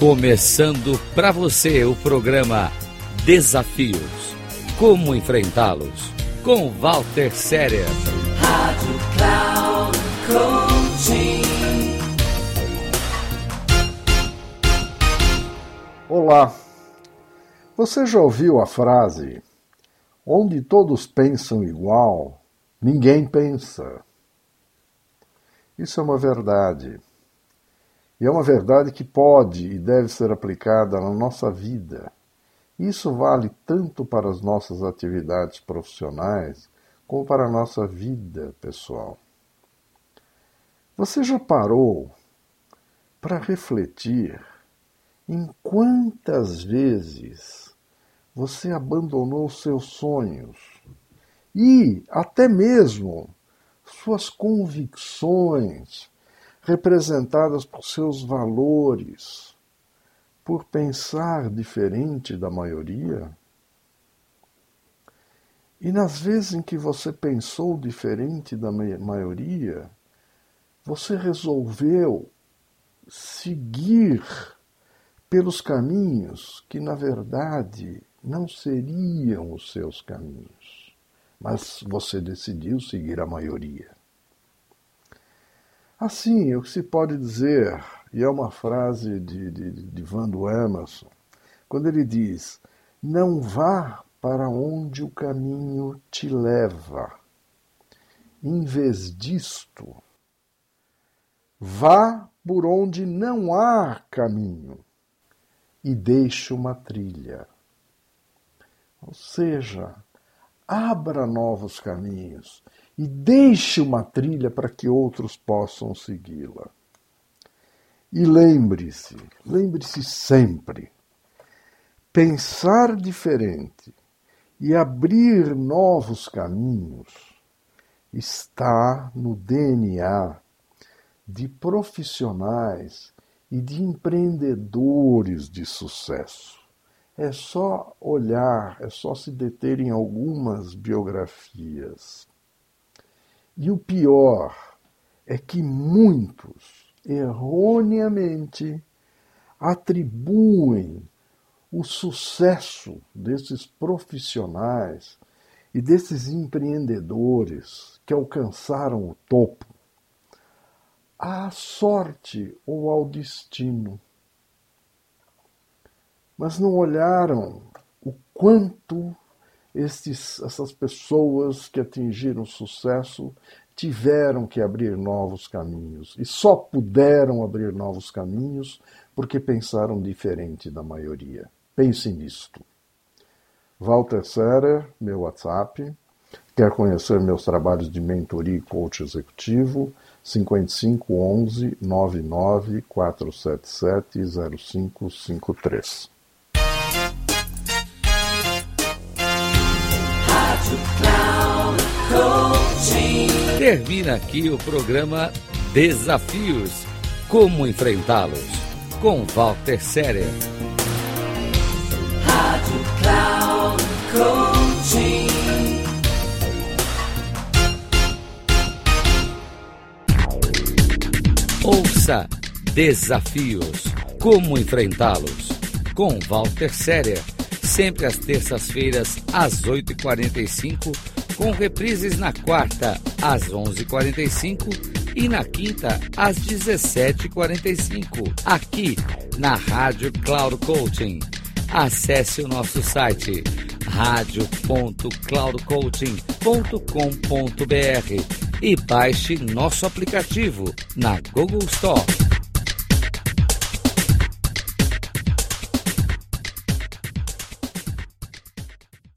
Começando para você o programa Desafios. Como enfrentá-los? Com Walter Séria. Rádio Cloud Coaching. Olá. Você já ouviu a frase: onde todos pensam igual, ninguém pensa? Isso é uma verdade. E é uma verdade que pode e deve ser aplicada na nossa vida. Isso vale tanto para as nossas atividades profissionais como para a nossa vida pessoal. Você já parou para refletir em quantas vezes você abandonou seus sonhos e até mesmo suas convicções representadas por seus valores, por pensar diferente da maioria? E nas vezes em que você pensou diferente da maioria, você resolveu seguir pelos caminhos que, na verdade, não seriam os seus caminhos, mas você decidiu seguir a maioria. Assim, o que se pode dizer, e é uma frase de, de, de Vando Emerson, quando ele diz: Não vá para onde o caminho te leva. Em vez disto, vá por onde não há caminho e deixe uma trilha. Ou seja, abra novos caminhos e deixe uma trilha para que outros possam segui-la. E lembre-se, lembre-se sempre, pensar diferente e abrir novos caminhos está no DNA de profissionais e de empreendedores de sucesso. É só olhar, é só se deter em algumas biografias. E o pior é que muitos, erroneamente, atribuem o sucesso desses profissionais e desses empreendedores que alcançaram o topo à sorte ou ao destino. Mas não olharam o quanto essas pessoas que atingiram sucesso tiveram que abrir novos caminhos e só puderam abrir novos caminhos porque pensaram diferente da maioria. Pense nisto. Walter Serer, meu WhatsApp. Quer conhecer meus trabalhos de mentoria e coach executivo? 5511 99 477 0553. Termina aqui o programa Desafios. Como enfrentá-los? Com Walter Séria. Rádio Cloud Coaching. Ouça Desafios. Como enfrentá-los? Com Walter Séria sempre às terças-feiras, às 8h45, com reprises na quarta, às 11h45 e na quinta, às 17h45, aqui na Rádio Cloud Coaching. Acesse o nosso site radio.cloudcoaching.com.br e baixe nosso aplicativo na Google Store.